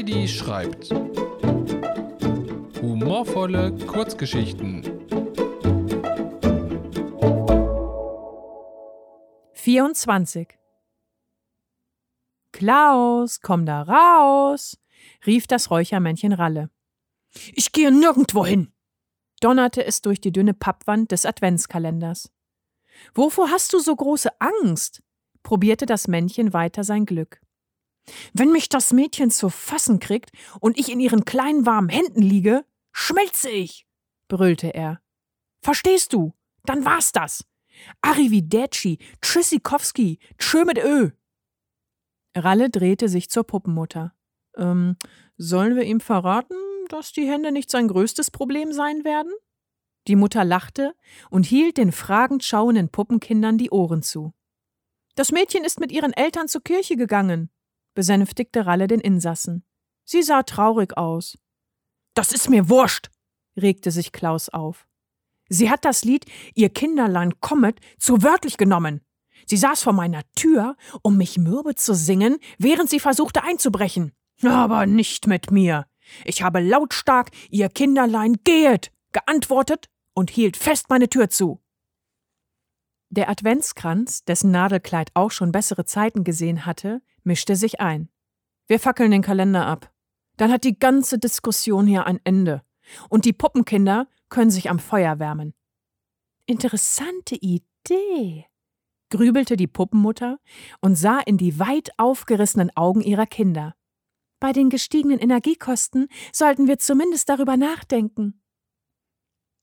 Heidi schreibt. Humorvolle Kurzgeschichten. 24. Klaus, komm da raus, rief das Räuchermännchen Ralle. Ich gehe nirgendwo hin, donnerte es durch die dünne Pappwand des Adventskalenders. Wovor hast du so große Angst? probierte das Männchen weiter sein Glück. Wenn mich das Mädchen zu fassen kriegt und ich in ihren kleinen warmen Händen liege, schmelze ich, brüllte er. Verstehst du? Dann war's das. Arrivederci, Tschüssikowski, tschö mit Ö. Ralle drehte sich zur Puppenmutter. Ähm, sollen wir ihm verraten, dass die Hände nicht sein größtes Problem sein werden? Die Mutter lachte und hielt den fragend schauenden Puppenkindern die Ohren zu. Das Mädchen ist mit ihren Eltern zur Kirche gegangen, besänftigte Ralle den Insassen. Sie sah traurig aus. Das ist mir wurscht, regte sich Klaus auf. Sie hat das Lied Ihr Kinderlein kommet zu wörtlich genommen. Sie saß vor meiner Tür, um mich mürbe zu singen, während sie versuchte einzubrechen. Aber nicht mit mir. Ich habe lautstark Ihr Kinderlein gehet geantwortet und hielt fest meine Tür zu. Der Adventskranz, dessen Nadelkleid auch schon bessere Zeiten gesehen hatte, mischte sich ein. Wir fackeln den Kalender ab. Dann hat die ganze Diskussion hier ein Ende. Und die Puppenkinder können sich am Feuer wärmen. Interessante Idee, grübelte die Puppenmutter und sah in die weit aufgerissenen Augen ihrer Kinder. Bei den gestiegenen Energiekosten sollten wir zumindest darüber nachdenken.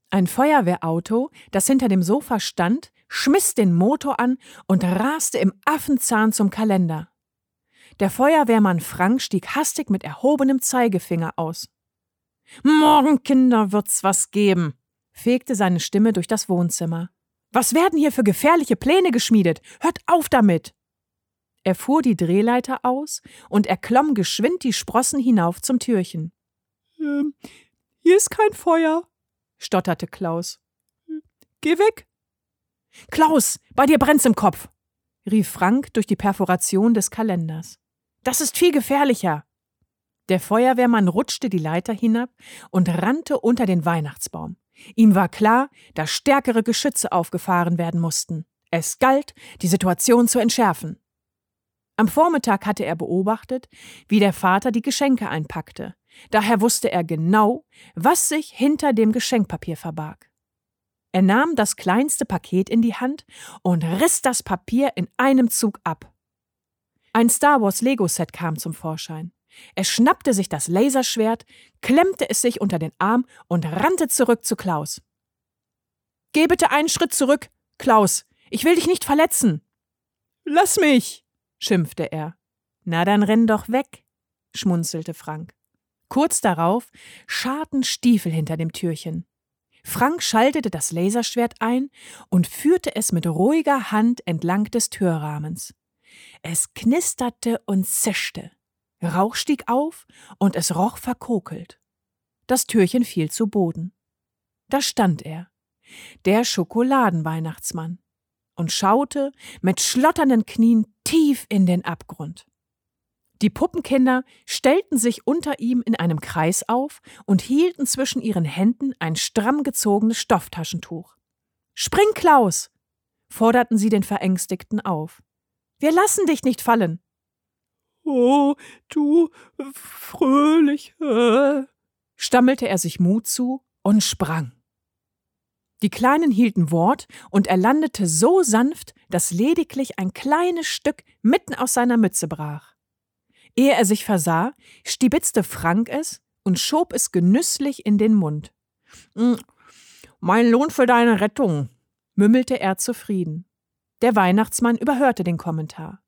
Ein Feuerwehrauto, das hinter dem Sofa stand, schmiss den Motor an und raste im Affenzahn zum Kalender. Der Feuerwehrmann Frank stieg hastig mit erhobenem Zeigefinger aus. Morgen, Kinder, wird's was geben, fegte seine Stimme durch das Wohnzimmer. Was werden hier für gefährliche Pläne geschmiedet? Hört auf damit! Er fuhr die Drehleiter aus und erklomm geschwind die Sprossen hinauf zum Türchen. Ähm, hier ist kein Feuer, stotterte Klaus. Geh weg! Klaus, bei dir brennt's im Kopf, rief Frank durch die Perforation des Kalenders. Das ist viel gefährlicher. Der Feuerwehrmann rutschte die Leiter hinab und rannte unter den Weihnachtsbaum. Ihm war klar, dass stärkere Geschütze aufgefahren werden mussten. Es galt, die Situation zu entschärfen. Am Vormittag hatte er beobachtet, wie der Vater die Geschenke einpackte. Daher wusste er genau, was sich hinter dem Geschenkpapier verbarg. Er nahm das kleinste Paket in die Hand und riss das Papier in einem Zug ab. Ein Star Wars Lego-Set kam zum Vorschein. Er schnappte sich das Laserschwert, klemmte es sich unter den Arm und rannte zurück zu Klaus. Geh bitte einen Schritt zurück, Klaus. Ich will dich nicht verletzen. Lass mich, schimpfte er. Na dann renn doch weg, schmunzelte Frank. Kurz darauf scharten Stiefel hinter dem Türchen. Frank schaltete das Laserschwert ein und führte es mit ruhiger Hand entlang des Türrahmens. Es knisterte und zischte. Rauch stieg auf und es roch verkokelt. Das Türchen fiel zu Boden. Da stand er, der Schokoladenweihnachtsmann, und schaute mit schlotternden Knien tief in den Abgrund. Die Puppenkinder stellten sich unter ihm in einem Kreis auf und hielten zwischen ihren Händen ein stramm gezogenes Stofftaschentuch. Spring, Klaus! forderten sie den Verängstigten auf. Wir lassen dich nicht fallen. Oh, du fröhliche, stammelte er sich Mut zu und sprang. Die Kleinen hielten Wort und er landete so sanft, dass lediglich ein kleines Stück mitten aus seiner Mütze brach. Ehe er sich versah, stibitzte Frank es und schob es genüsslich in den Mund. Hm, mein Lohn für deine Rettung, mümmelte er zufrieden. Der Weihnachtsmann überhörte den Kommentar.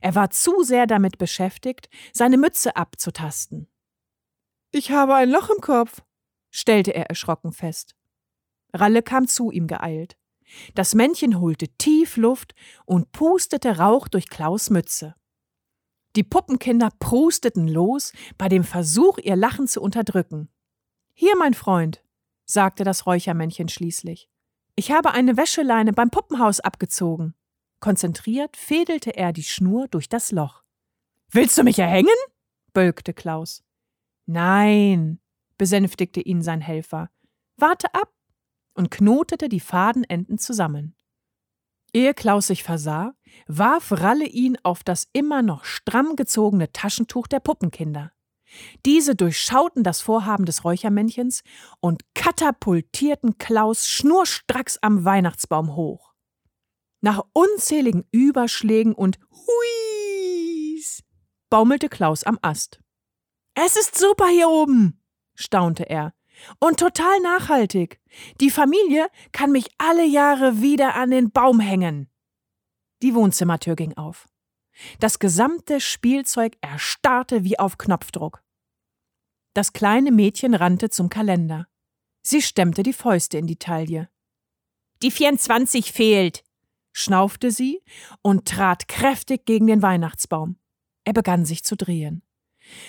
Er war zu sehr damit beschäftigt, seine Mütze abzutasten. Ich habe ein Loch im Kopf, stellte er erschrocken fest. Ralle kam zu ihm geeilt. Das Männchen holte tief Luft und pustete Rauch durch Klaus Mütze. Die Puppenkinder prusteten los bei dem Versuch, ihr Lachen zu unterdrücken. Hier, mein Freund, sagte das Räuchermännchen schließlich. Ich habe eine Wäscheleine beim Puppenhaus abgezogen. Konzentriert fädelte er die Schnur durch das Loch. Willst du mich erhängen? bölkte Klaus. Nein, besänftigte ihn sein Helfer. Warte ab und knotete die Fadenenden zusammen. Ehe Klaus sich versah, warf Ralle ihn auf das immer noch stramm gezogene Taschentuch der Puppenkinder. Diese durchschauten das Vorhaben des Räuchermännchens und katapultierten Klaus schnurstracks am Weihnachtsbaum hoch. Nach unzähligen Überschlägen und Huis baumelte Klaus am Ast. Es ist super hier oben, staunte er. Und total nachhaltig. Die Familie kann mich alle Jahre wieder an den Baum hängen. Die Wohnzimmertür ging auf. Das gesamte Spielzeug erstarrte wie auf Knopfdruck. Das kleine Mädchen rannte zum Kalender. Sie stemmte die Fäuste in die Taille. Die 24 fehlt, schnaufte sie und trat kräftig gegen den Weihnachtsbaum. Er begann sich zu drehen.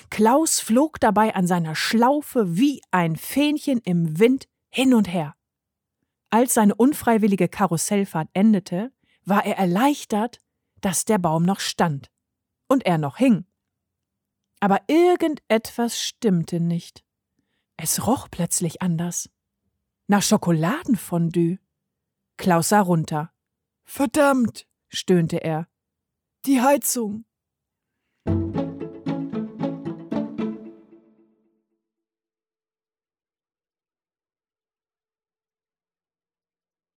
Klaus flog dabei an seiner Schlaufe wie ein Fähnchen im Wind hin und her. Als seine unfreiwillige Karussellfahrt endete, war er erleichtert, dass der Baum noch stand und er noch hing. Aber irgendetwas stimmte nicht. Es roch plötzlich anders. Nach Schokoladenfondue. Klaus sah runter. Verdammt, stöhnte er. Die Heizung.